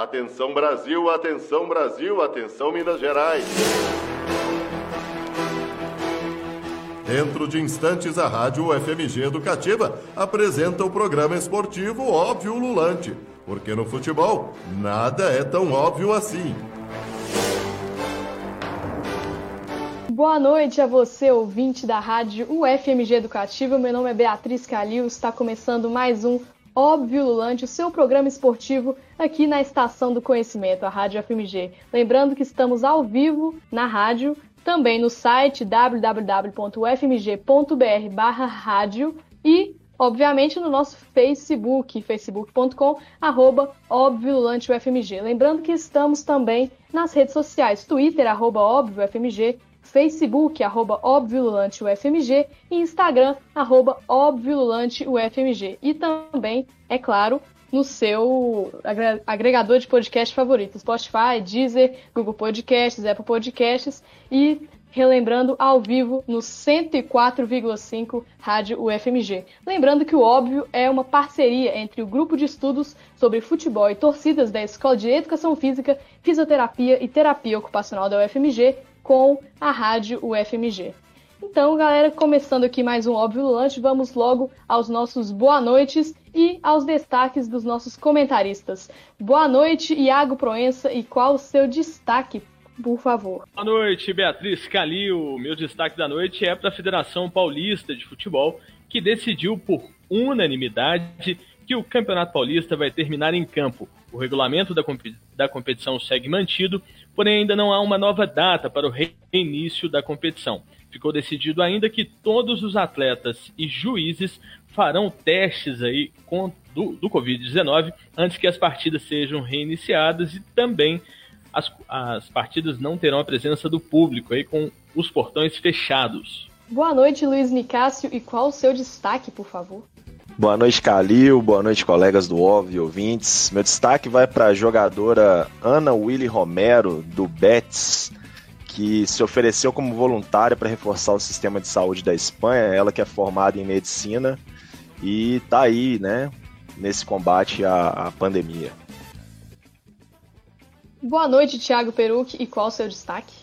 Atenção Brasil, atenção Brasil, atenção Minas Gerais. Dentro de instantes, a Rádio FMG Educativa apresenta o programa esportivo Óbvio Lulante, porque no futebol nada é tão óbvio assim. Boa noite a você, ouvinte da rádio UFMG Educativa. Meu nome é Beatriz Calil, está começando mais um Óbvio Lulante, o seu programa esportivo aqui na Estação do Conhecimento, a Rádio FMG. Lembrando que estamos ao vivo na rádio, também no site www.ufmg.br/rádio e, obviamente, no nosso Facebook, facebook.com, arroba. Lembrando que estamos também nas redes sociais, Twitter, arroba UFMG, Facebook, arroba UFMG e Instagram, arroba UFMG. E também, é claro, no seu agregador de podcast favorito, Spotify, Deezer, Google Podcasts, Apple Podcasts e relembrando ao vivo no 104,5 Rádio UFMG. Lembrando que o Óbvio é uma parceria entre o Grupo de Estudos sobre Futebol e Torcidas da Escola de Educação Física, Fisioterapia e Terapia Ocupacional da UFMG com a Rádio UFMG. Então, galera, começando aqui mais um Óbvio Lulante, vamos logo aos nossos boa noites e aos destaques dos nossos comentaristas. Boa noite, Iago Proença, e qual o seu destaque, por favor? Boa noite, Beatriz Calil. Meu destaque da noite é para a Federação Paulista de Futebol, que decidiu por unanimidade que o Campeonato Paulista vai terminar em campo. O regulamento da competição segue mantido, porém ainda não há uma nova data para o reinício da competição. Ficou decidido ainda que todos os atletas e juízes farão testes aí com, do, do Covid-19 antes que as partidas sejam reiniciadas e também as, as partidas não terão a presença do público aí com os portões fechados. Boa noite, Luiz Nicásio, e qual o seu destaque, por favor? Boa noite, Calil. Boa noite, colegas do OV ouvintes. Meu destaque vai para a jogadora Ana Willy Romero, do Betis, que se ofereceu como voluntária para reforçar o sistema de saúde da Espanha. Ela que é formada em medicina e está aí, né, nesse combate à, à pandemia. Boa noite, Thiago Peruc. E qual o seu destaque?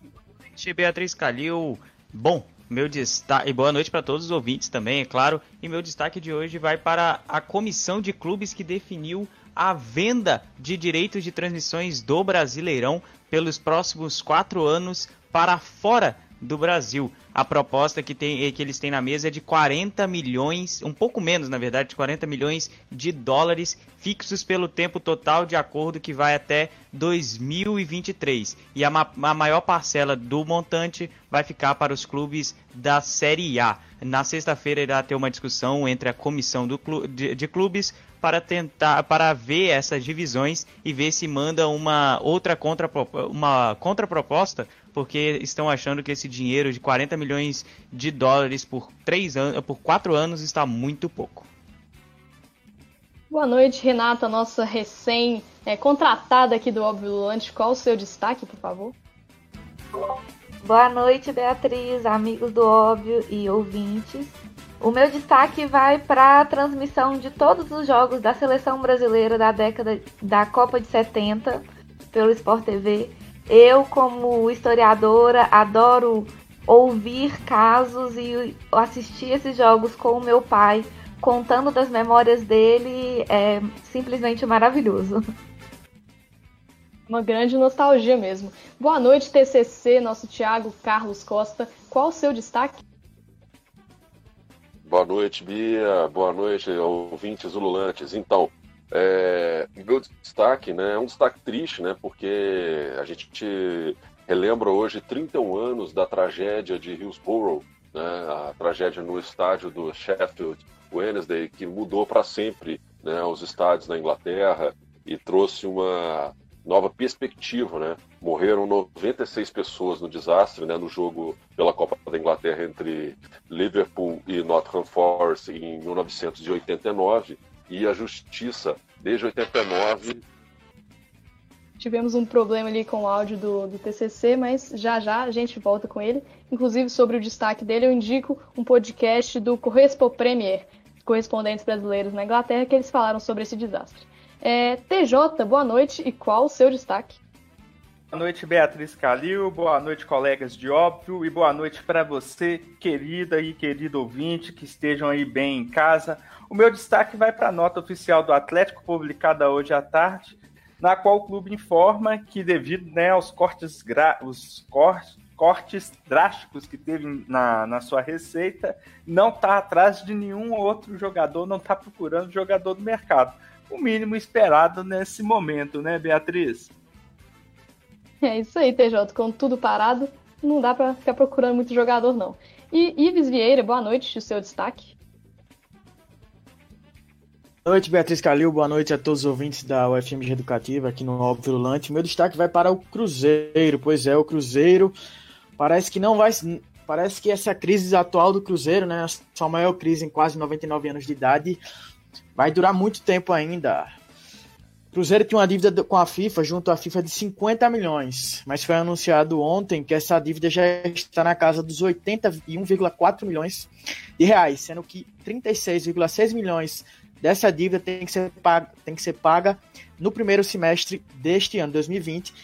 Boa noite, Beatriz Calil. Bom, meu destaque, e boa noite para todos os ouvintes também, é claro. E meu destaque de hoje vai para a comissão de clubes que definiu a venda de direitos de transmissões do Brasileirão pelos próximos quatro anos para fora do Brasil. A proposta que, tem, que eles têm na mesa é de 40 milhões, um pouco menos na verdade, de 40 milhões de dólares fixos pelo tempo total de acordo que vai até 2023. E a, a maior parcela do montante vai ficar para os clubes da Série A. Na sexta-feira irá ter uma discussão entre a comissão do, de, de clubes para tentar para ver essas divisões e ver se manda uma outra contra uma contraproposta porque estão achando que esse dinheiro de 40 milhões de dólares por três anos, por quatro anos está muito pouco. Boa noite, Renata, nossa recém é, contratada aqui do Óbvio Lulante. Qual o seu destaque, por favor? Boa noite, Beatriz, amigos do Óbvio e ouvintes. O meu destaque vai para a transmissão de todos os jogos da seleção brasileira da década da Copa de 70 pelo Sport TV. Eu, como historiadora, adoro ouvir casos e assistir esses jogos com o meu pai, contando das memórias dele, é simplesmente maravilhoso. Uma grande nostalgia mesmo. Boa noite, TCC, nosso Thiago Carlos Costa. Qual o seu destaque? Boa noite, Bia. Boa noite, ouvintes ululantes. Então, é, meu destaque, né, é um destaque triste, né, porque a gente relembra hoje 31 anos da tragédia de Hillsborough, né, a tragédia no estádio do Sheffield Wednesday, que mudou para sempre né, os estádios na Inglaterra e trouxe uma nova perspectiva, né? Morreram 96 pessoas no desastre, né? No jogo pela Copa da Inglaterra entre Liverpool e Nottingham Forest em 1989 e a justiça, desde 89. Tivemos um problema ali com o áudio do, do TCC, mas já já a gente volta com ele. Inclusive, sobre o destaque dele, eu indico um podcast do Correspo Premier, correspondentes brasileiros na Inglaterra, que eles falaram sobre esse desastre. É, TJ, boa noite e qual o seu destaque? Boa noite, Beatriz Calil. Boa noite, colegas de óbvio. E boa noite para você, querida e querido ouvinte, que estejam aí bem em casa. O meu destaque vai para a nota oficial do Atlético, publicada hoje à tarde, na qual o clube informa que, devido né, aos cortes, os cortes, cortes drásticos que teve na, na sua receita, não está atrás de nenhum outro jogador, não está procurando jogador do mercado. O mínimo esperado nesse momento, né, Beatriz? É isso aí, TJ. Com tudo parado, não dá para ficar procurando muito jogador, não. E Ives Vieira, boa noite, o seu destaque. Boa noite, Beatriz Calil. Boa noite a todos os ouvintes da UFMG Educativa aqui no Óbvio Virulante. Meu destaque vai para o Cruzeiro. Pois é, o Cruzeiro parece que não vai. Parece que essa crise atual do Cruzeiro, né, sua maior crise em quase 99 anos de idade, vai durar muito tempo ainda. Cruzeiro tinha uma dívida com a FIFA, junto à FIFA, de 50 milhões, mas foi anunciado ontem que essa dívida já está na casa dos 81,4 milhões de reais, sendo que 36,6 milhões dessa dívida tem que, ser paga, tem que ser paga no primeiro semestre deste ano, 2020,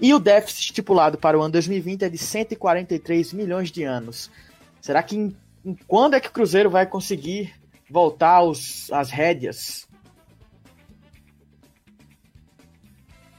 e o déficit estipulado para o ano 2020 é de 143 milhões de anos. Será que em, em quando é que o Cruzeiro vai conseguir voltar aos, às rédeas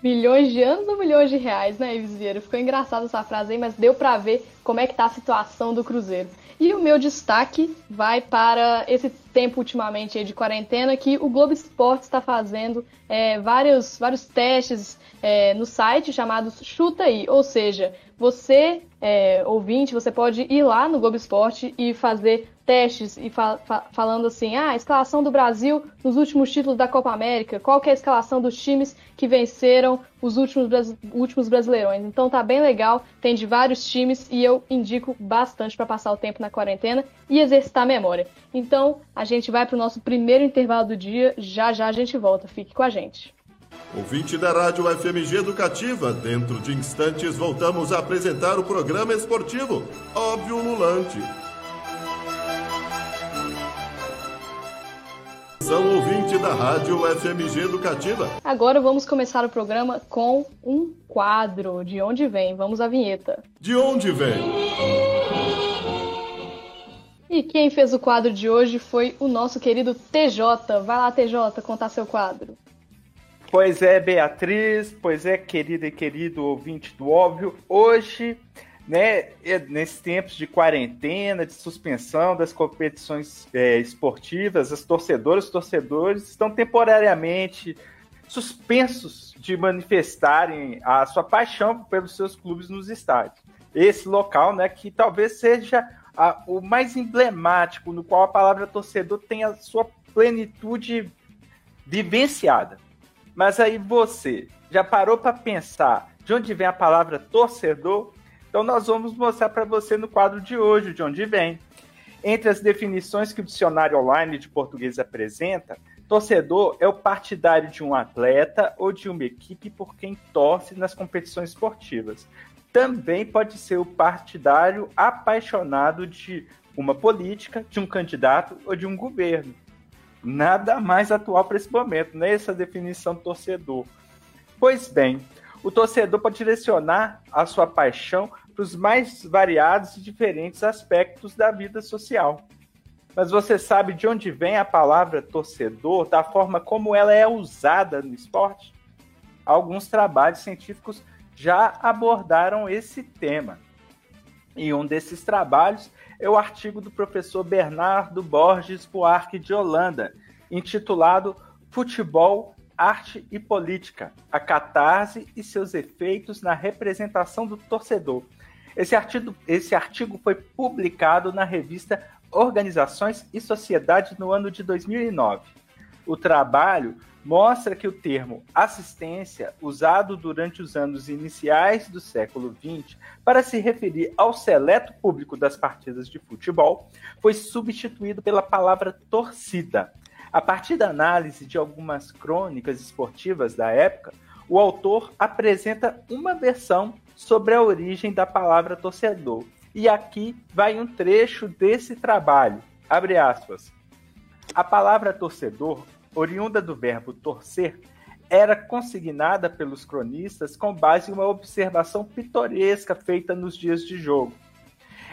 Milhões de anos ou milhões de reais, né, Ives Vieira? Ficou engraçado essa frase aí, mas deu para ver como é que tá a situação do Cruzeiro. E o meu destaque vai para esse tempo ultimamente de quarentena que o Globo Esporte está fazendo é, vários, vários testes é, no site chamados Chuta Aí, ou seja, você, é, ouvinte, você pode ir lá no Globo Esporte e fazer testes e fa fa falando assim, ah, a escalação do Brasil nos últimos títulos da Copa América, qual que é a escalação dos times que venceram os últimos, últimos brasileirões. Então tá bem legal, tem de vários times e eu indico bastante para passar o tempo na quarentena e exercitar a memória. Então a gente vai para o nosso primeiro intervalo do dia, já já a gente volta, fique com a gente. Ouvinte da Rádio FMG Educativa, dentro de instantes voltamos a apresentar o programa esportivo Óbvio Lulante. São ouvinte da Rádio FMG Educativa. Agora vamos começar o programa com um quadro. De onde vem? Vamos à vinheta. De onde vem? E quem fez o quadro de hoje foi o nosso querido TJ. Vai lá, TJ, contar seu quadro. Pois é, Beatriz, pois é, querida e querido ouvinte do óbvio. Hoje, né, nesses tempos de quarentena, de suspensão das competições é, esportivas, as torcedoras torcedores estão temporariamente suspensos de manifestarem a sua paixão pelos seus clubes nos estádios. Esse local, né, que talvez seja a, o mais emblemático, no qual a palavra torcedor tem a sua plenitude vivenciada. Mas aí você já parou para pensar de onde vem a palavra torcedor? Então nós vamos mostrar para você no quadro de hoje de onde vem. Entre as definições que o dicionário online de português apresenta, torcedor é o partidário de um atleta ou de uma equipe por quem torce nas competições esportivas. Também pode ser o partidário apaixonado de uma política, de um candidato ou de um governo nada mais atual para esse momento, né? Essa definição torcedor. Pois bem, o torcedor pode direcionar a sua paixão para os mais variados e diferentes aspectos da vida social. Mas você sabe de onde vem a palavra torcedor, da forma como ela é usada no esporte? Alguns trabalhos científicos já abordaram esse tema. E um desses trabalhos é o artigo do professor Bernardo Borges Buarque de Holanda, intitulado Futebol, Arte e Política: A Catarse e seus efeitos na representação do torcedor. Esse artigo, esse artigo foi publicado na revista Organizações e Sociedade no ano de 2009. O trabalho mostra que o termo assistência, usado durante os anos iniciais do século XX para se referir ao seleto público das partidas de futebol, foi substituído pela palavra torcida. A partir da análise de algumas crônicas esportivas da época, o autor apresenta uma versão sobre a origem da palavra torcedor. E aqui vai um trecho desse trabalho. Abre aspas. A palavra torcedor oriunda do verbo torcer, era consignada pelos cronistas com base em uma observação pitoresca feita nos dias de jogo.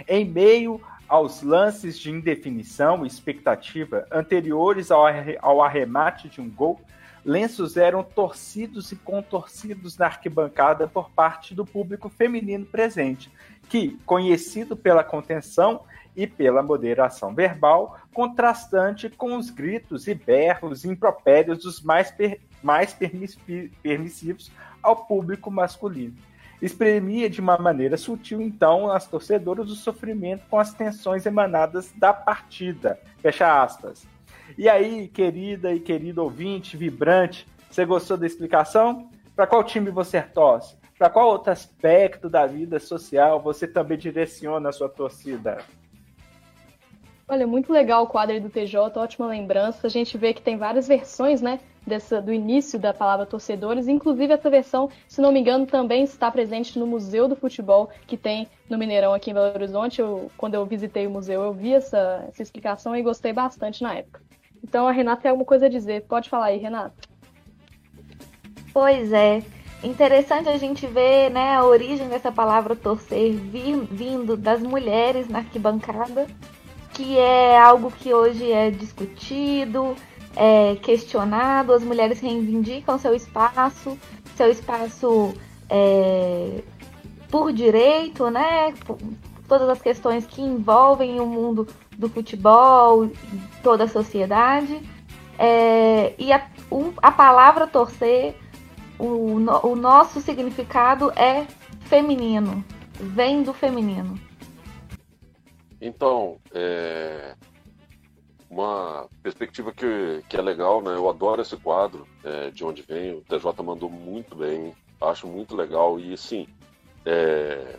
Em meio aos lances de indefinição e expectativa anteriores ao arremate de um gol, lenços eram torcidos e contorcidos na arquibancada por parte do público feminino presente, que, conhecido pela contenção e pela moderação verbal, contrastante com os gritos e berros impropérios dos mais, per mais permissivos ao público masculino. Exprimia de uma maneira sutil, então, as torcedoras o sofrimento com as tensões emanadas da partida. Fecha aspas. E aí, querida e querido ouvinte, vibrante, você gostou da explicação? Para qual time você torce? Para qual outro aspecto da vida social você também direciona a sua torcida? Olha, muito legal o quadro do TJ, ótima lembrança. A gente vê que tem várias versões, né, dessa, do início da palavra torcedores. Inclusive, essa versão, se não me engano, também está presente no Museu do Futebol, que tem no Mineirão, aqui em Belo Horizonte. Eu, quando eu visitei o museu, eu vi essa, essa explicação e gostei bastante na época. Então, a Renata tem alguma coisa a dizer. Pode falar aí, Renata. Pois é. Interessante a gente ver né, a origem dessa palavra torcer vindo das mulheres na arquibancada que é algo que hoje é discutido, é questionado, as mulheres reivindicam seu espaço, seu espaço é, por direito, né? Todas as questões que envolvem o mundo do futebol, toda a sociedade. É, e a, a palavra torcer, o, o nosso significado é feminino, vem do feminino. Então, é... uma perspectiva que, que é legal, né? Eu adoro esse quadro, é, de onde vem. O TJ mandou muito bem, acho muito legal. E, assim, é...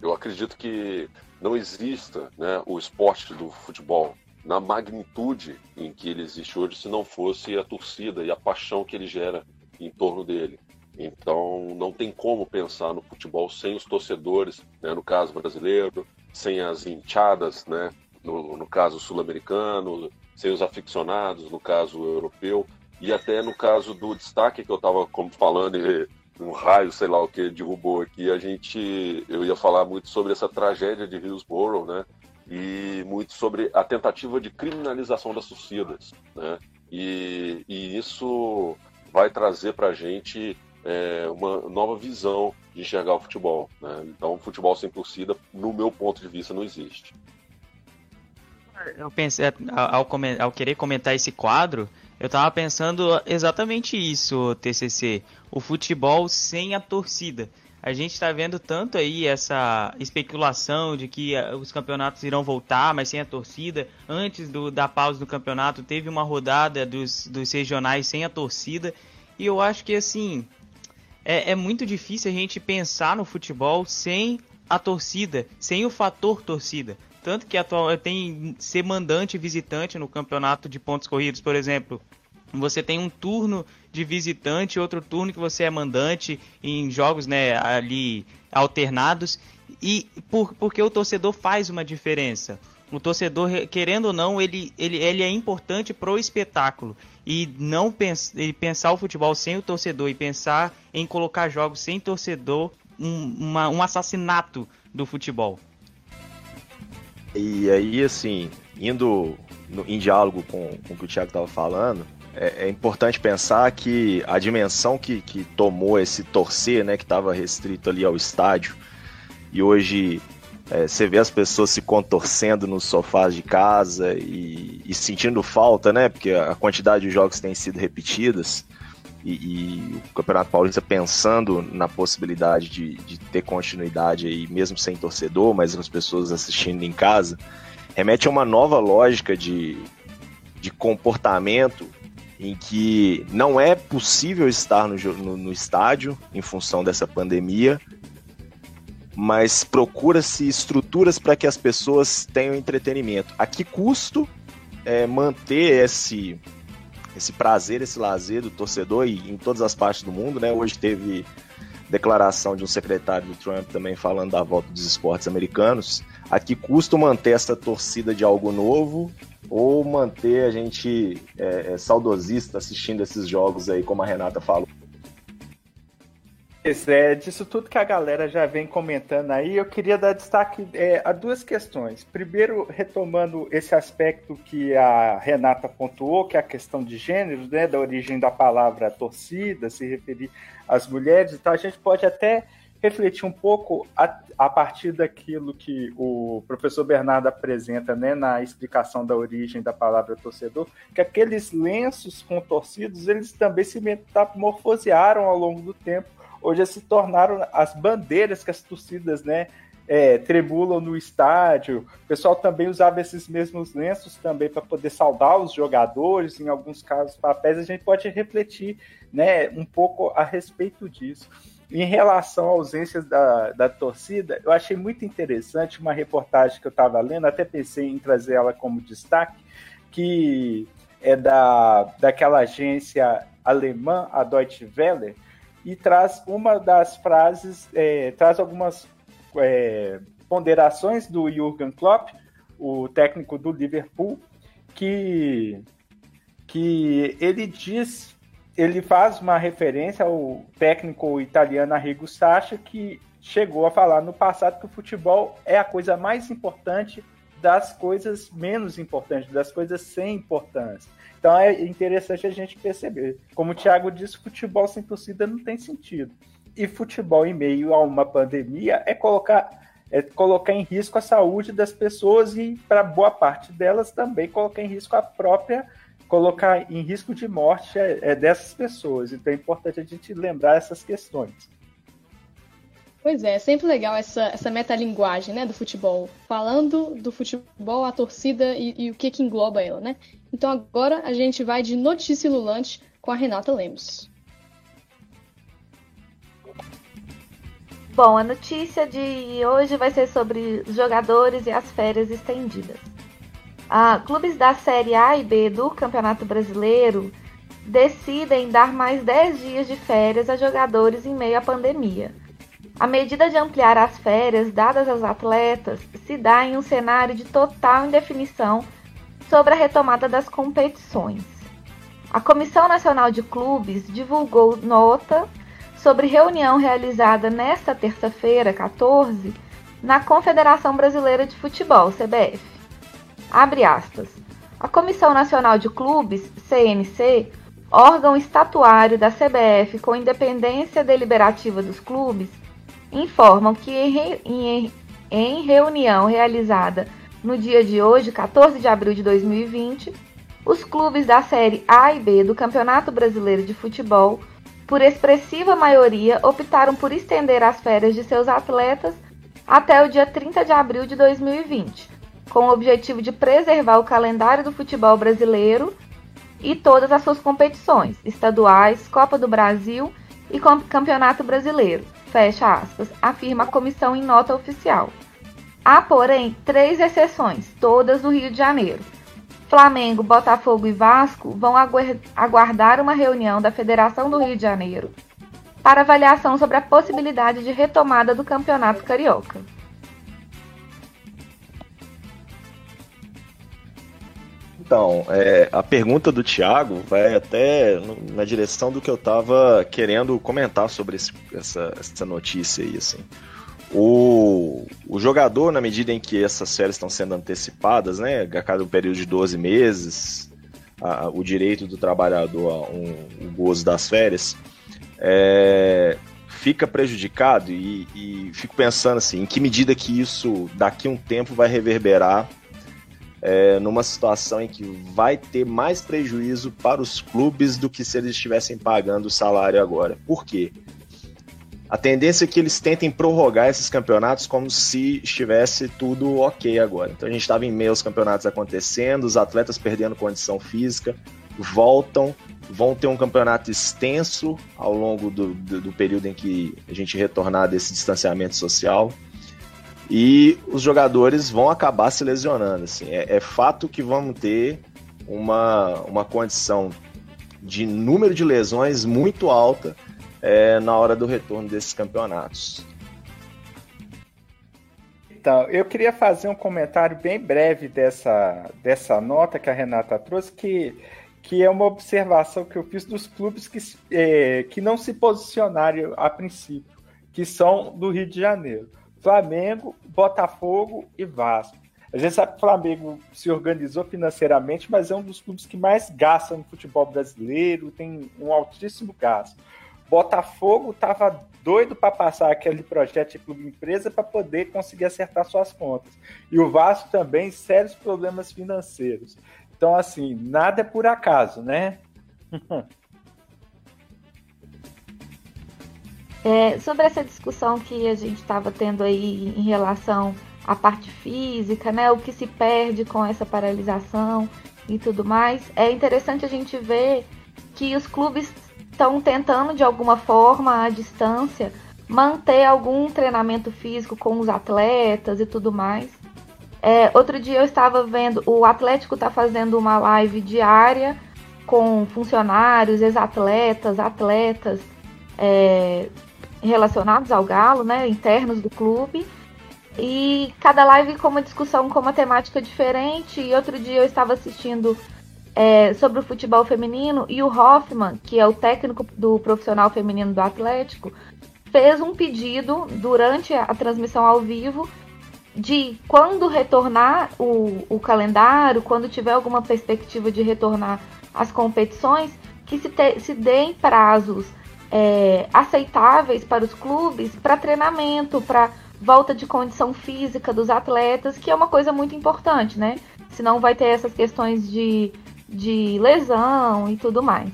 eu acredito que não exista né, o esporte do futebol na magnitude em que ele existe hoje se não fosse a torcida e a paixão que ele gera em torno dele. Então, não tem como pensar no futebol sem os torcedores, né, no caso brasileiro, sem as hinchadas, né? No, no caso sul-americano, sem os aficionados, no caso europeu, e até no caso do destaque que eu estava falando, e um raio, sei lá o que, derrubou aqui, a gente, eu ia falar muito sobre essa tragédia de Hillsborough, né? E muito sobre a tentativa de criminalização das torcidas, né? E, e isso vai trazer para a gente é, uma nova visão de enxergar o futebol. Né? Então, futebol sem torcida, no meu ponto de vista, não existe. Eu pensei, ao, ao querer comentar esse quadro, eu estava pensando exatamente isso, TCC. O futebol sem a torcida. A gente está vendo tanto aí essa especulação de que eh, os campeonatos irão voltar, mas sem a torcida. Antes do, da pausa do campeonato, teve uma rodada dos, dos regionais sem a torcida. E eu acho que, assim, é, é muito difícil a gente pensar no futebol sem a torcida, sem o fator torcida. Tanto que atual tem ser mandante visitante no campeonato de pontos corridos, por exemplo. Você tem um turno de visitante, outro turno que você é mandante em jogos né, ali alternados. E por, porque o torcedor faz uma diferença. O torcedor, querendo ou não, ele, ele, ele é importante pro espetáculo e não pens e pensar o futebol sem o torcedor e pensar em colocar jogos sem torcedor um, uma, um assassinato do futebol. E aí, assim, indo no, em diálogo com, com o que o Thiago estava falando, é, é, importante pensar que a dimensão que, que tomou esse torcer, né, que estava restrito ali ao estádio, e hoje é, você vê as pessoas se contorcendo nos sofás de casa e, e, sentindo falta, né? Porque a quantidade de jogos tem sido repetidas e, e o Campeonato Paulista pensando na possibilidade de, de, ter continuidade aí, mesmo sem torcedor, mas as pessoas assistindo em casa, remete a uma nova lógica de, de comportamento em que não é possível estar no, no, no estádio em função dessa pandemia mas procura-se estruturas para que as pessoas tenham entretenimento. A que custo é, manter esse, esse prazer, esse lazer do torcedor e em todas as partes do mundo, né? Hoje teve declaração de um secretário do Trump também falando da volta dos esportes americanos. Aqui custa manter essa torcida de algo novo ou manter a gente é, é, saudosista assistindo esses jogos aí, como a Renata falou? É, disso tudo que a galera já vem comentando aí, eu queria dar destaque é, a duas questões. Primeiro, retomando esse aspecto que a Renata pontuou, que é a questão de gênero, né, da origem da palavra torcida, se referir às mulheres, então a gente pode até refletir um pouco a, a partir daquilo que o professor Bernardo apresenta né, na explicação da origem da palavra torcedor, que aqueles lenços contorcidos, eles também se metamorfosearam ao longo do tempo, hoje se tornaram as bandeiras que as torcidas né, é, tremulam no estádio. O pessoal também usava esses mesmos lenços também para poder saudar os jogadores, em alguns casos papéis. A gente pode refletir né, um pouco a respeito disso. Em relação à ausência da, da torcida, eu achei muito interessante uma reportagem que eu estava lendo, até pensei em trazer ela como destaque, que é da, daquela agência alemã, a Deutsche Welle, e traz uma das frases, é, traz algumas é, ponderações do Jürgen Klopp, o técnico do Liverpool, que, que ele diz ele faz uma referência ao técnico italiano Arrigo Sacchi, que chegou a falar no passado que o futebol é a coisa mais importante das coisas menos importantes, das coisas sem importância. Então é interessante a gente perceber. Como o Thiago disse, futebol sem torcida não tem sentido. E futebol em meio a uma pandemia é colocar, é colocar em risco a saúde das pessoas e, para boa parte delas, também colocar em risco a própria colocar em risco de morte é, é dessas pessoas. Então é importante a gente lembrar essas questões. Pois é, é sempre legal essa, essa metalinguagem né, do futebol. Falando do futebol, a torcida e, e, o que, que engloba ela, né? Então agora a gente vai de notícia lulante com a Renata Lemos. Bom, a notícia de hoje vai ser sobre os jogadores e as férias estendidas. Ah, clubes da Série A e B do Campeonato Brasileiro decidem dar mais 10 dias de férias a jogadores em meio à pandemia. A medida de ampliar as férias dadas aos atletas se dá em um cenário de total indefinição sobre a retomada das competições. A Comissão Nacional de Clubes divulgou nota sobre reunião realizada nesta terça-feira, 14, na Confederação Brasileira de Futebol, CBF. Abre aspas. A Comissão Nacional de Clubes, CNC, órgão estatuário da CBF com independência deliberativa dos clubes, informam que em, reunião realizada no dia de hoje, 14 de abril de 2020, os clubes da Série A e B do Campeonato Brasileiro de Futebol, por expressiva maioria, optaram por estender as férias de seus atletas até o dia 30 de abril de 2020, com o objetivo de preservar o calendário do futebol brasileiro e todas as suas competições, estaduais, Copa do Brasil e Campeonato Brasileiro. Fecha aspas, afirma a comissão em nota oficial. Há, porém, três exceções, todas do Rio de Janeiro. Flamengo, Botafogo e Vasco vão aguardar uma reunião da Federação do Rio de Janeiro para avaliação sobre a possibilidade de retomada do Campeonato Carioca. Então, é, a pergunta do Thiago vai até na direção do que eu estava querendo comentar sobre esse, essa, essa notícia aí, assim. O, o jogador, na medida em que essas séries estão sendo antecipadas, né, a cada um período de 12 meses, a, o direito do trabalhador a um, o gozo das férias, é, fica prejudicado e, e, fico pensando assim, em que medida que isso daqui a um tempo vai reverberar é, numa situação em que vai ter mais prejuízo para os clubes do que se eles estivessem pagando o salário agora. Por quê? A tendência é que eles tentem prorrogar esses campeonatos como se estivesse tudo ok agora. Então a gente estava em meio aos campeonatos acontecendo, os atletas perdendo condição física, voltam, vão ter um campeonato extenso ao longo do, do, do período em que a gente retornar desse distanciamento social e os jogadores vão acabar se lesionando. Assim. É, é, fato que vamos ter uma, uma condição de número de lesões muito alta é, na hora do retorno desses campeonatos. Então, eu queria fazer um comentário bem breve dessa, dessa nota que a Renata trouxe, que, que é uma observação que eu fiz dos clubes que, é, que não se posicionaram a princípio, que são do Rio de Janeiro. Flamengo, Botafogo e Vasco. A gente sabe que o Flamengo se organizou financeiramente, mas é um dos clubes que mais gasta no futebol brasileiro, tem um altíssimo gasto. Botafogo estava doido para passar aquele projeto de clube empresa para poder conseguir acertar suas contas. E o Vasco também, sérios problemas financeiros. Então, assim, nada é por acaso, né? É, sobre essa discussão que a gente estava tendo aí em relação à parte física, né, o que se perde com essa paralisação e tudo mais, é interessante a gente ver que os clubes estão tentando de alguma forma à distância manter algum treinamento físico com os atletas e tudo mais. É, outro dia eu estava vendo, o Atlético está fazendo uma live diária com funcionários, ex-atletas, atletas, é, relacionados ao Galo, né, internos do clube. E cada live com uma discussão com uma temática diferente. E outro dia eu estava assistindo é, sobre o futebol feminino e o Hoffman, que é o técnico do profissional feminino do Atlético, fez um pedido durante a, transmissão ao vivo de quando retornar o, o calendário, quando tiver alguma perspectiva de retornar as competições, que se, te, se deem prazos é, aceitáveis para os clubes para treinamento, para volta de condição física dos atletas, que é uma coisa muito importante, né? Senão vai ter essas questões de, de lesão e tudo mais.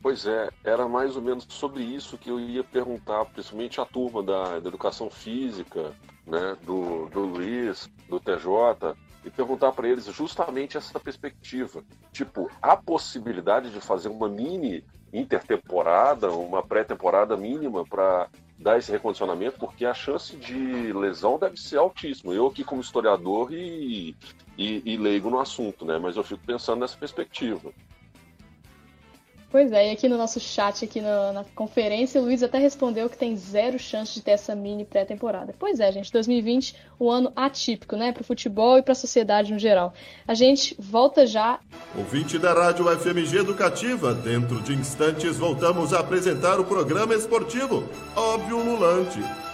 Pois é, era mais ou menos sobre isso que eu ia perguntar, principalmente a turma da, da educação física, né, do, do Luiz, do TJ, e perguntar para eles justamente essa perspectiva. Tipo, a possibilidade de fazer uma mini intertemporada, uma pré-temporada mínima para dar esse recondicionamento, porque a chance de lesão deve ser altíssima. Eu aqui como historiador e, e, e leigo no assunto, né? Mas eu fico pensando nessa perspectiva. Pois é, e aqui no nosso chat, aqui na, na, conferência, o Luiz até respondeu que tem zero chance de ter essa mini pré-temporada. Pois é, gente, 2020, um ano atípico, né, para o futebol e para a sociedade no geral. A gente volta já. Ouvinte da Rádio FMG Educativa, dentro de instantes voltamos a apresentar o programa esportivo Óbvio Lulante.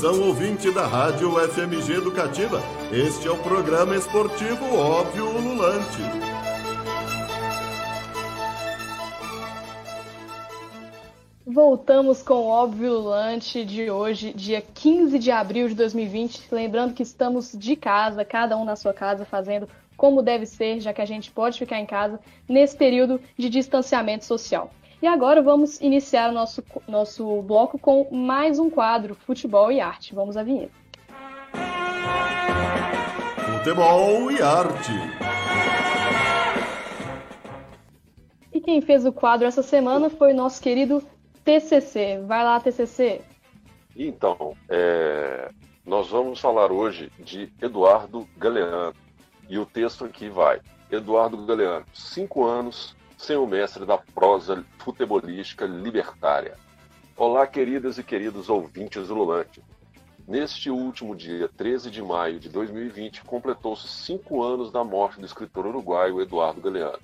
São ouvinte da Rádio FMG Educativa. Este é o programa esportivo Óbvio Ululante. Voltamos com o Óbvio Ululante de hoje, dia 15 de abril de 2020. Lembrando que estamos de casa, cada um na sua casa, fazendo como deve ser, já que a gente pode ficar em casa nesse período de distanciamento social. E agora vamos iniciar o nosso, nosso bloco com mais um quadro, Futebol e Arte. Vamos à vinheta. Futebol e Arte. E quem fez o quadro essa semana foi o nosso querido TCC. Vai lá, TCC. Então, é, nós vamos falar hoje de Eduardo Galeano. E o texto aqui vai. Eduardo Galeano, cinco anos, sem o mestre da prosa futebolística libertária. Olá, queridas e queridos ouvintes do Lulante. Neste último dia 13 de maio de 2020, completou-se cinco anos da morte do escritor uruguaio Eduardo Galeano.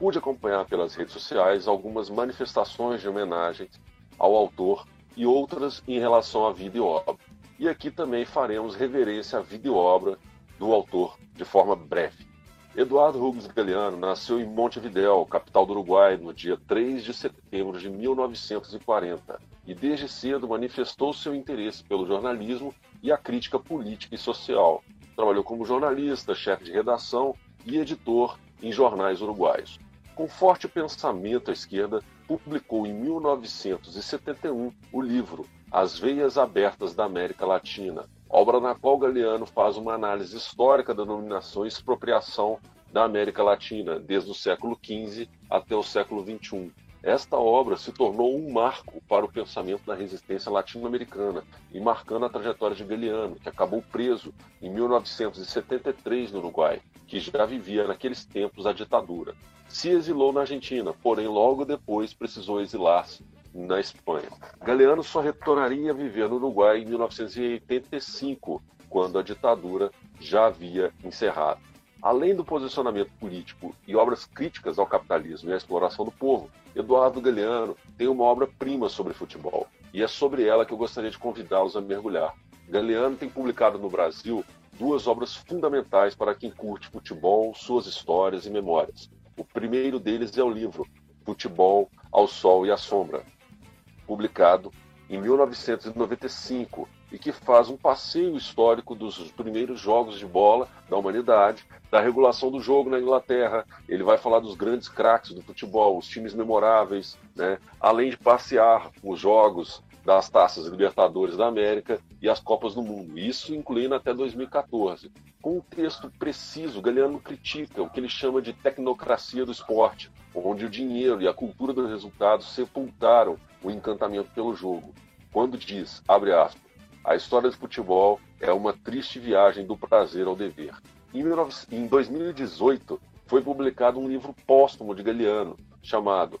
Pude acompanhar pelas redes sociais algumas manifestações de homenagem ao autor e outras em relação à vida e obra. E aqui também faremos reverência à vida e obra do autor de forma breve. Eduardo Rubens Galeano nasceu em Montevidéu, capital do Uruguai, no dia 3 de setembro de 1940 e desde cedo manifestou seu interesse pelo jornalismo e a crítica política e social. Trabalhou como jornalista, chefe de redação e editor em jornais uruguaios. Com forte pensamento à esquerda, publicou em 1971 o livro As Veias Abertas da América Latina, obra na qual Galeano faz uma análise histórica da dominação e expropriação da América Latina, desde o século XV até o século XXI. Esta obra se tornou um marco para o pensamento da resistência latino-americana e marcando a trajetória de Galeano, que acabou preso em 1973 no Uruguai, que já vivia naqueles tempos a ditadura. Se exilou na Argentina, porém logo depois precisou exilar-se na Espanha. Galeano só retornaria a viver no Uruguai em 1985, quando a ditadura já havia encerrado. Além do posicionamento político e obras críticas ao capitalismo e à exploração do povo, Eduardo Galeano tem uma obra-prima sobre futebol, e é sobre ela que eu gostaria de convidá-los a mergulhar. Galeano tem publicado no Brasil duas obras fundamentais para quem curte futebol, suas histórias e memórias. O primeiro deles é o livro Futebol ao Sol e à Sombra, publicado em 1995 e que faz um passeio histórico dos primeiros jogos de bola da humanidade, da regulação do jogo na Inglaterra. Ele vai falar dos grandes craques do futebol, os times memoráveis, né? além de passear os jogos das taças Libertadores da América e as Copas do Mundo, isso incluindo até 2014. Com um texto preciso, Galeano critica o que ele chama de tecnocracia do esporte, onde o dinheiro e a cultura do resultado sepultaram o encantamento pelo jogo. Quando diz, abre aspas, a história do futebol é uma triste viagem do prazer ao dever. Em 2018, foi publicado um livro póstumo de Galeano, chamado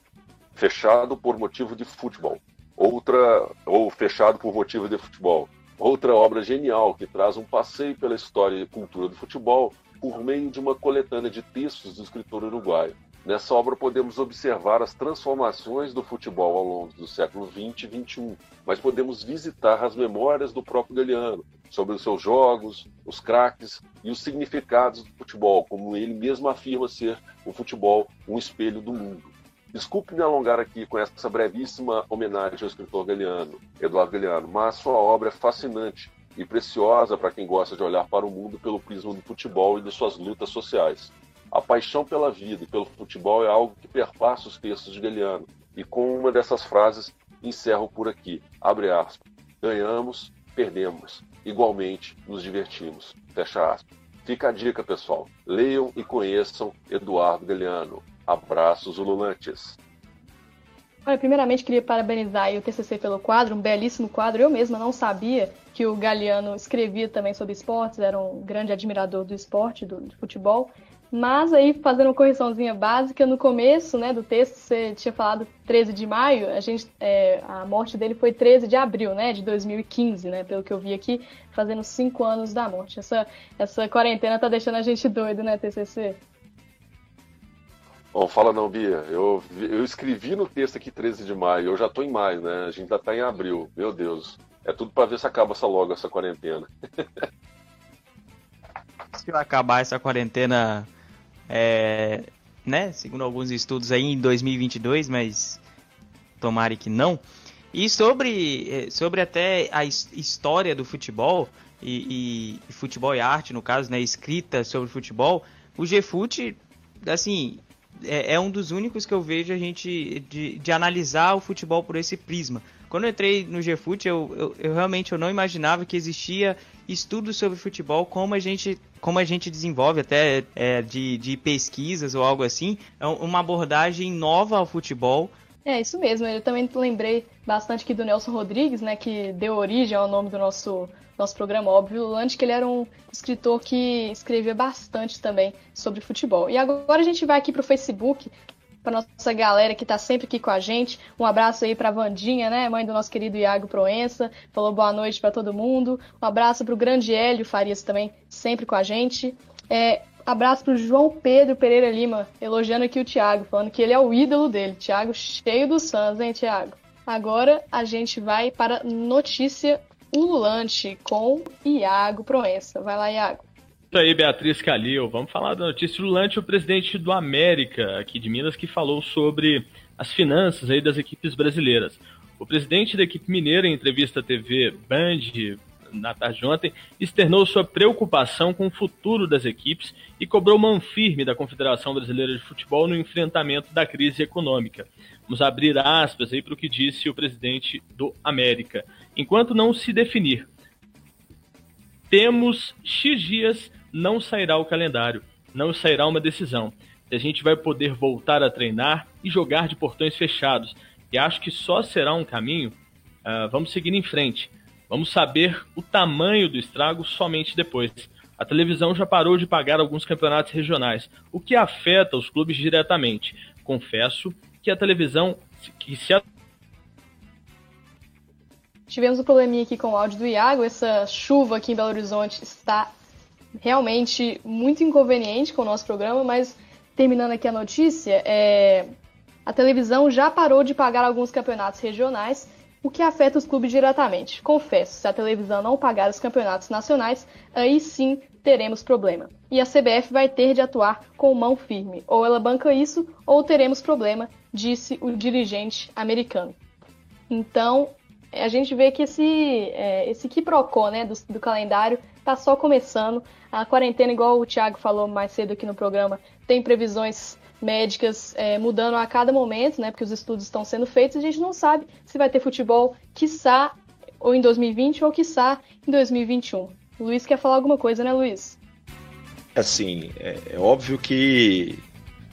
Fechado por Motivo de Futebol, outra ou Fechado por Motivo de Futebol, outra obra genial que traz um passeio pela história e cultura do futebol por meio de uma coletânea de textos do escritor uruguaio. Nessa obra podemos observar as transformações do futebol ao longo do século XX e XXI, mas podemos visitar as memórias do próprio Galeano sobre os seus jogos, os craques e os significados do futebol, como ele mesmo afirma ser o futebol um espelho do mundo. Desculpe me alongar aqui com essa brevíssima homenagem ao escritor Galeano, Eduardo Galeano, mas sua obra é fascinante e preciosa para quem gosta de olhar para o mundo pelo prisma do futebol e de suas lutas sociais. A paixão pela vida e pelo futebol é algo que perpassa os textos de Galeano. E com uma dessas frases, encerro por aqui. Abre aspas. Ganhamos, perdemos. Igualmente, nos divertimos. Fecha aspas. Fica a dica, pessoal. Leiam e conheçam Eduardo Galeano. Abraços ululantes. Olha, primeiramente queria parabenizar o TCC pelo quadro, um belíssimo quadro. Eu mesma não sabia que o Galeano escrevia também sobre esportes, era um grande admirador do esporte, do, do futebol. Mas aí, fazendo uma correçãozinha básica, no começo né, do texto você tinha falado 13 de maio, a, gente, é, a morte dele foi 13 de abril né, de 2015, né, pelo que eu vi aqui, fazendo cinco anos da morte. Essa, essa quarentena tá deixando a gente doido, né, TCC? Bom, fala não, Bia. Eu, eu escrevi no texto aqui 13 de maio, eu já tô em maio, né? A gente ainda tá em abril. Meu Deus. É tudo para ver se acaba essa logo, essa quarentena. se acabar essa quarentena é, né, segundo alguns estudos aí em 2022, mas tomara que não. E sobre, é, sobre até a história do futebol e, e, futebol e arte, no caso, né, escrita sobre futebol, o GFUT, assim, é, é, um dos únicos que eu vejo a gente de, de analisar o futebol por esse prisma. Quando eu entrei no GFUT, eu, eu, eu realmente eu não imaginava que existia estudos sobre futebol como a gente como a gente desenvolve até é, de, de pesquisas ou algo assim, é uma abordagem nova ao futebol. É, isso mesmo. Eu também lembrei bastante aqui do Nelson Rodrigues, né, que deu origem ao nome do nosso, nosso programa, óbvio, antes que ele era um escritor que escrevia bastante também sobre futebol. E agora a gente vai aqui para o Facebook para nossa galera que está sempre aqui com a gente. Um abraço aí para a Vandinha, né, mãe do nosso querido Iago Proença. Falou boa noite para todo mundo. Um abraço para o grande Hélio Farias também, sempre com a gente. É, abraço para o João Pedro Pereira Lima, elogiando aqui o Thiago, falando que ele é o ídolo dele. Thiago cheio do Suns, hein, Thiago? Agora a gente vai para notícia ululante com Iago Proença. Vai lá, Iago. Isso aí, Beatriz Calil. Vamos falar da notícia ululante. O presidente do América, aqui de Minas, que falou sobre as finanças aí das equipes brasileiras. O presidente da equipe mineira, em entrevista à TV Band na tarde de ontem, externou sua preocupação com o futuro das equipes e cobrou mão firme da Confederação Brasileira de Futebol no enfrentamento da crise econômica. Vamos abrir aspas aí para o que disse o presidente do América. Enquanto não se definir, temos X dias não sairá o calendário, não sairá uma decisão. A gente vai poder voltar a treinar e jogar de portões fechados. E acho que só será um caminho. Uh, vamos seguir em frente. Vamos saber o tamanho do estrago somente depois. a televisão já parou de pagar alguns campeonatos regionais, o que afeta os clubes diretamente. Confesso que a televisão, que se Tivemos um probleminha aqui com o áudio do Iago. Essa chuva aqui em Belo Horizonte está realmente muito inconveniente com o nosso programa, mas terminando aqui a notícia, é... a televisão já parou de pagar alguns campeonatos regionais, o que afeta os clubes diretamente. Confesso, se a televisão não pagar os campeonatos nacionais, aí sim teremos problema. E a CBF vai ter de atuar com mão firme. Ou ela banca isso, ou teremos problema, disse o dirigente americano. Então, a gente vê que esse, é, esse quiprocó né, do, do calendário está só começando. A quarentena, igual o Thiago falou mais cedo aqui no programa, tem previsões médicas é, mudando a cada momento, né? Porque os estudos estão sendo feitos e a gente não sabe se vai ter futebol, quiçá, ou em 2020 ou quiçá em 2021. O Luiz quer falar alguma coisa, né, Luiz? Assim, é, é óbvio que.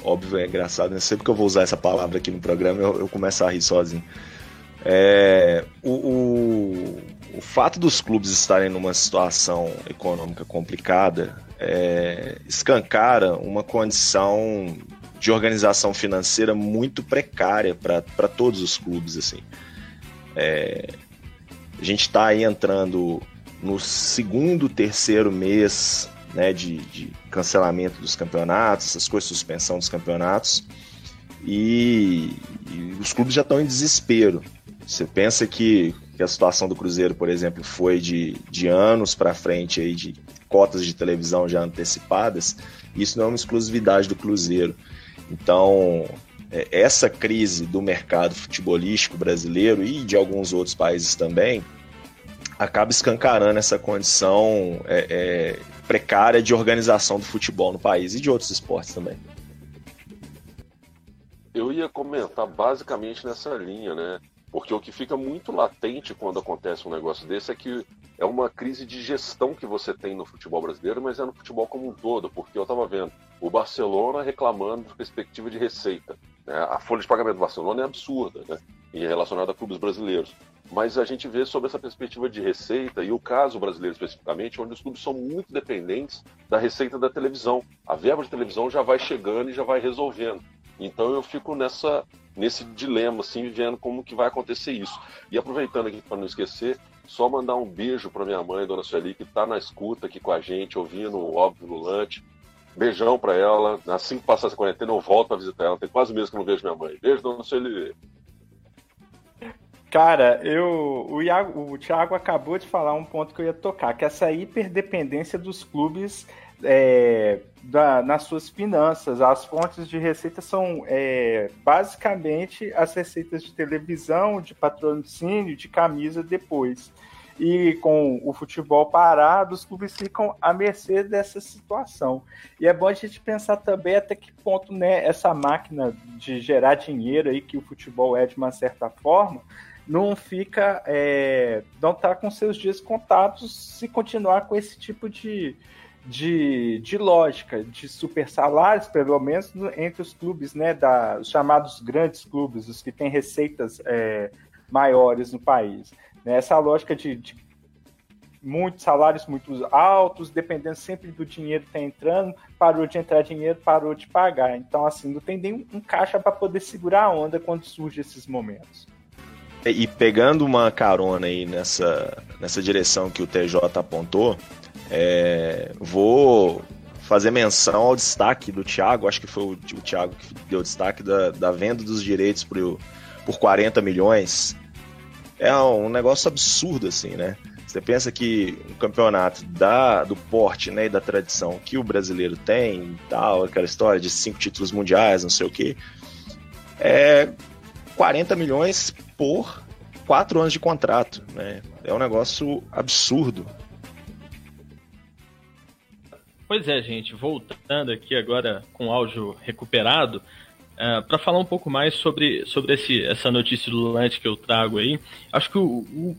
Óbvio, é engraçado, né? Sempre que eu vou usar essa palavra aqui no programa, eu, eu começo a rir sozinho. É, o, o, o, fato dos clubes estarem numa situação econômica complicada é, escancara uma condição de organização financeira muito precária para todos os clubes. assim. É, a gente está aí entrando no segundo, terceiro mês né, de, de, cancelamento dos campeonatos, essas coisas, suspensão dos campeonatos, e, e os clubes já estão em desespero. Você pensa que, que a situação do Cruzeiro, por exemplo, foi de, de anos para frente aí de cotas de televisão já antecipadas, isso não é uma exclusividade do Cruzeiro. Então, é, essa crise do mercado futebolístico brasileiro e de alguns outros países também acaba escancarando essa condição é, é, precária de organização do futebol no país e de outros esportes também. Eu ia comentar basicamente nessa linha, né? Porque o que fica muito latente quando acontece um negócio desse é que é uma crise de gestão que você tem no futebol brasileiro, mas é no futebol como um todo, porque eu estava vendo o Barcelona reclamando de perspectiva de receita. Né? A folha de pagamento do Barcelona é absurda, né? E é relacionada a clubes brasileiros. Mas a gente vê sobre essa perspectiva de receita, e o caso brasileiro especificamente, onde os clubes são muito dependentes da receita da televisão. A verba de televisão já vai chegando e já vai resolvendo. Então eu fico nessa nesse dilema, assim, vendo como que vai acontecer isso. E aproveitando aqui para não esquecer, só mandar um beijo para minha mãe, Dona Sueli, que está na escuta aqui com a gente, ouvindo o Óbvio Lulante. Beijão para ela. Assim que passar essa quarentena, eu volto a visitar ela. Tem quase mês que eu não vejo minha mãe. Beijo, Dona Sueli. Cara, eu, o, Iago, o Thiago acabou de falar um ponto que eu ia tocar, que é essa hiperdependência dos clubes é, da, nas suas finanças. As fontes de receita são é, basicamente as receitas de televisão, de patrocínio, de camisa depois. E com o futebol parado, os clubes ficam à mercê dessa situação. E é bom a gente pensar também até que ponto né, essa máquina de gerar dinheiro aí que o futebol é de uma certa forma, não fica, é, não está com seus dias contados se continuar com esse tipo de, de, de lógica, de super salários, pelo menos entre os clubes, né, da, os chamados grandes clubes, os que têm receitas é, maiores no país. Né, essa lógica de, de muitos salários muito altos, dependendo sempre do dinheiro que está entrando, parou de entrar dinheiro, parou de pagar. Então, assim, não tem nem um caixa para poder segurar a onda quando surgem esses momentos. E pegando uma carona aí nessa, nessa direção que o TJ apontou, é, vou fazer menção ao destaque do Thiago, acho que foi o, o Thiago que deu destaque da, da venda dos direitos por, por 40 milhões. É um negócio absurdo, assim, né? Você pensa que um campeonato da, do porte né, e da tradição que o brasileiro tem tal, aquela história de cinco títulos mundiais, não sei o quê, é 40 milhões por quatro anos de contrato. Né? É um negócio absurdo. Pois é, gente, voltando aqui agora com o áudio recuperado, uh, é, para falar um pouco mais sobre, sobre esse, essa notícia do Lulante que eu trago aí, acho que o, o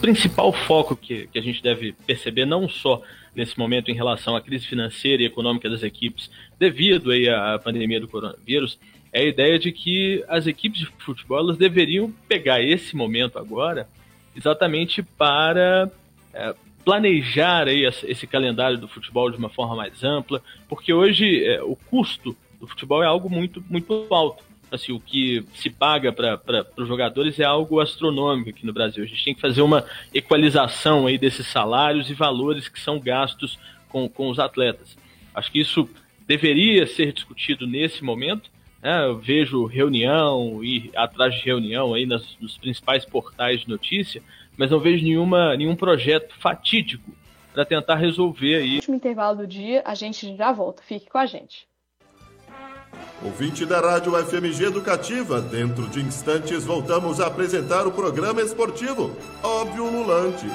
principal foco que, que a gente deve perceber, não só nesse momento em relação à crise financeira e econômica das equipes, devido aí à pandemia do coronavírus, é a ideia de que as equipes de futebol elas deveriam pegar esse momento agora exatamente para é, planejar aí esse calendário do futebol de uma forma mais ampla, porque hoje é, o custo do futebol é algo muito, muito alto. Assim, o que se paga para os jogadores é algo astronômico aqui no Brasil. A gente tem que fazer uma equalização aí desses salários e valores que são gastos com, com os atletas. Acho que isso deveria ser discutido nesse momento. Né? Eu vejo reunião e atrás de reunião aí nas, nos principais portais de notícia, mas não vejo nenhuma, nenhum projeto fatídico para tentar resolver aí. No último intervalo do dia, a gente já volta. Fique com a gente. Ouvinte da Rádio FMG Educativa, dentro de instantes voltamos a apresentar o programa esportivo Óbvio Lulante.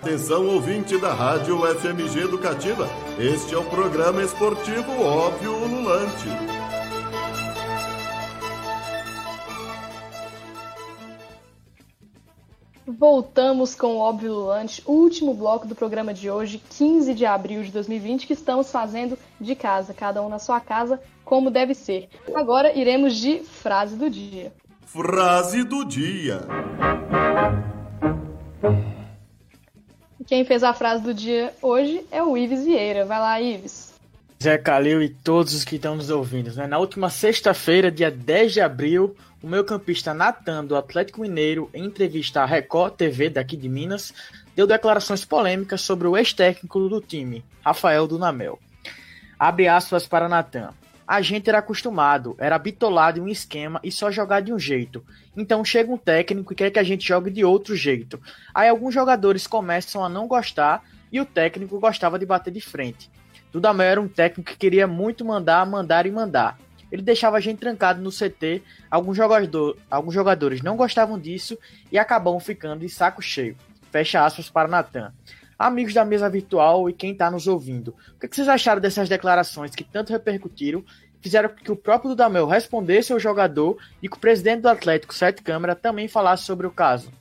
Atenção ouvinte da Rádio FMG Educativa, este é o programa esportivo Óbvio Lulante. Voltamos com o Óbvio Lulante, último bloco do programa de hoje, 15 de abril de 2020, que estamos fazendo de casa, cada um na sua casa, como deve ser. Agora iremos de frase do dia. Frase do dia. Quem fez a frase do dia hoje é o Ives Vieira. Vai lá, Ives. Zé Calil e todos os que estão nos ouvindo. Né? Na última sexta-feira, dia 10 de abril, o meu campista Natan, do Atlético Mineiro, em entrevista à Record TV daqui de Minas, deu declarações polêmicas sobre o ex-técnico do time, Rafael Dunamel. Abre aspas para Natan. A gente era acostumado, era bitolado em um esquema e só jogar de um jeito. Então chega um técnico e quer que a gente jogue de outro jeito. Aí alguns jogadores começam a não gostar e o técnico gostava de bater de frente. Dudamel era um técnico que queria muito mandar, mandar e mandar. Ele deixava a gente trancado no CT, alguns, jogador, alguns jogadores não gostavam disso e acabam ficando de saco cheio. Fecha aspas para Natan. Amigos da mesa virtual e quem está nos ouvindo, o que vocês acharam dessas declarações que tanto repercutiram, fizeram que o próprio Dudamel respondesse ao jogador e que o presidente do Atlético, Sete Câmara, também falasse sobre o caso?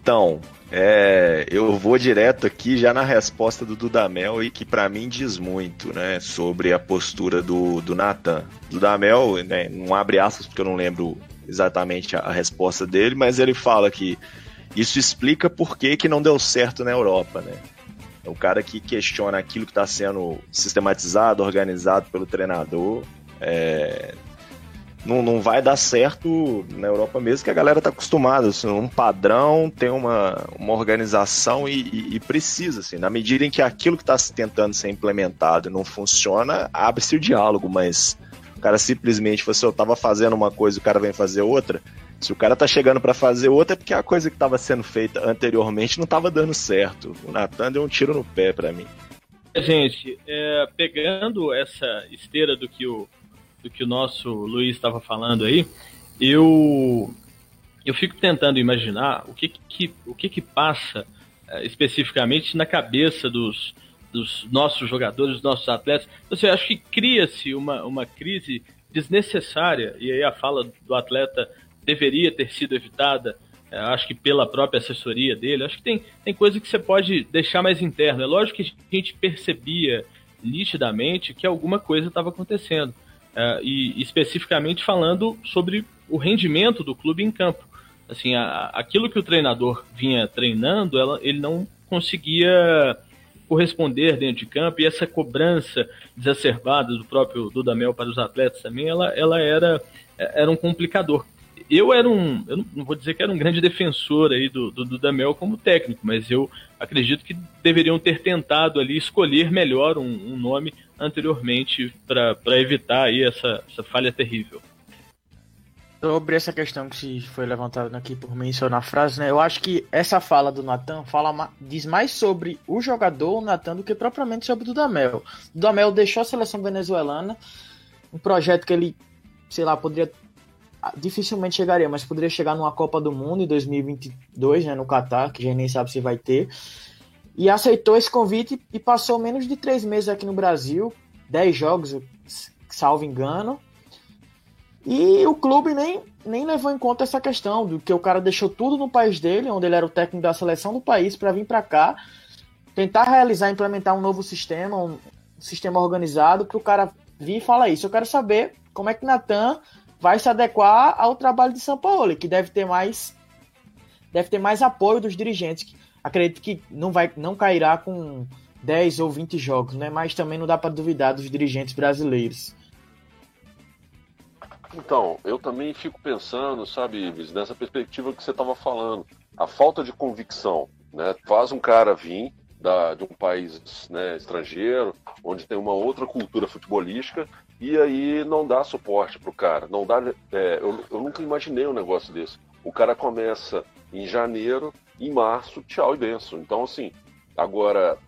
Então, é, eu vou direto aqui já na resposta do Dudamel e que para mim diz muito, né, sobre a postura do, do Nathan. Dudamel, né, não abre aspas porque eu não lembro exatamente a, a, resposta dele, mas ele fala que isso explica por que, que não deu certo na Europa, né? É o cara que questiona aquilo que está sendo sistematizado, organizado pelo treinador, é, não, não vai dar certo na Europa mesmo, que a galera tá acostumada, assim, um padrão, tem uma, uma organização e, e, e precisa, assim, na medida em que aquilo que está tentando ser implementado não funciona, abre-se o diálogo, mas o cara simplesmente, você assim, eu tava fazendo uma coisa e o cara vem fazer outra, se o cara tá chegando para fazer outra é porque a coisa que estava sendo feita anteriormente não estava dando certo. O Natan deu um tiro no pé para mim. Gente, é, pegando essa esteira do que o do que o nosso Luiz estava falando aí, eu eu fico tentando imaginar o que que, o que, que passa uh, especificamente na cabeça dos, dos nossos jogadores, dos nossos atletas. Você acha que cria-se uma, uma crise desnecessária, e aí a fala do atleta deveria ter sido evitada, uh, acho que pela própria assessoria dele. Acho que tem, tem coisa que você pode deixar mais interna. É lógico que a gente percebia nitidamente que alguma coisa estava acontecendo. Uh, e especificamente falando sobre o rendimento do clube em campo. Assim, a, aquilo que o treinador vinha treinando, ela, ele não conseguia corresponder dentro de campo e essa cobrança exacerbada do próprio Dudamel para os atletas também, ela, ela era, era um complicador. Eu era um, eu não vou dizer que era um grande defensor aí do, do Dudamel como técnico, mas eu acredito que deveriam ter tentado ali escolher melhor um, um nome anteriormente para evitar aí essa, essa falha terrível. Sobre essa questão que foi levantada aqui por só na frase, né? Eu acho que essa fala do Natan fala diz mais sobre o jogador, Natan, do que propriamente sobre o Dudamel. O Dudamel deixou a seleção venezuelana, um projeto que ele, sei lá, poderia ah, dificilmente chegaria, mas poderia chegar numa Copa do Mundo em 2022, né, no Catar, que a gente nem sabe se vai ter e aceitou esse convite e passou menos de três meses aqui no Brasil, dez jogos, salvo engano. E o clube nem, nem levou em conta essa questão, do que o cara deixou tudo no país dele, onde ele era o técnico da seleção do país, para vir para cá, tentar realizar, implementar um novo sistema, um sistema organizado, para o cara vir e falar isso. Eu quero saber como é que Natan vai se adequar ao trabalho de São Paulo, que deve ter mais deve ter mais apoio dos dirigentes. Acredito que não vai não cairá com 10 ou 20 jogos, né? Mas também não dá para duvidar dos dirigentes brasileiros. Então, eu também fico pensando, sabe, Ives, nessa perspectiva que você estava falando. A falta de convicção, né? Faz um cara vir da, de um país né, estrangeiro, onde tem uma outra cultura futebolística, e aí não dá suporte pro cara. Não dá. É, eu, eu nunca imaginei um negócio desse. O cara começa em janeiro, em março, tchau e benção. Então, assim, agora,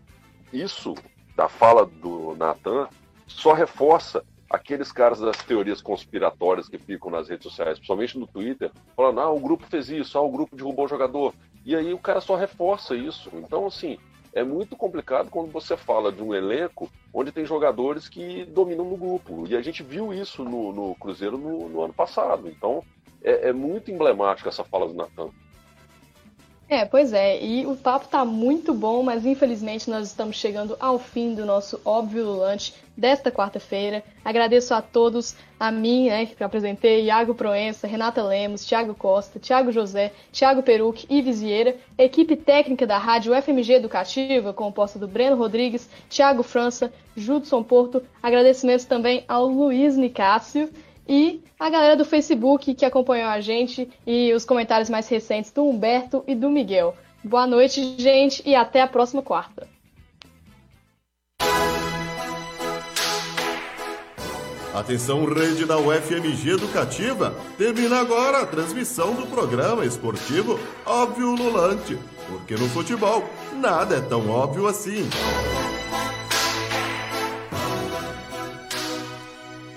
isso da fala do Natan só reforça aqueles caras das teorias conspiratórias que ficam nas redes sociais, principalmente no Twitter, falando, ah, o grupo fez isso, ah, o grupo derrubou o jogador. E aí o cara só reforça isso. Então, assim, é muito complicado quando você fala de um elenco onde tem jogadores que dominam no grupo. E a gente viu isso no, no Cruzeiro no, no, ano passado. Então, é, é muito emblemática essa fala do Natan. É, pois é, e o papo tá muito bom, mas infelizmente nós estamos chegando ao fim do nosso óbvio lulante desta quarta-feira. Agradeço a todos, a mim, né, que apresentei, Iago Proença, Renata Lemos, Thiago Costa, Thiago José, Thiago Peruc e Vieira, equipe técnica da Rádio FMG Educativa, composta do Breno Rodrigues, Thiago França, Judson Porto. Agradecimentos também ao Luiz Nicásio e a galera do Facebook que acompanhou a gente e os comentários mais recentes do Humberto e do Miguel. Boa noite, gente, e até a próxima quarta. Atenção, rede da UFMG Educativa. Termina agora a transmissão do programa esportivo Óbvio Lulante. Porque no futebol, nada é tão óbvio assim.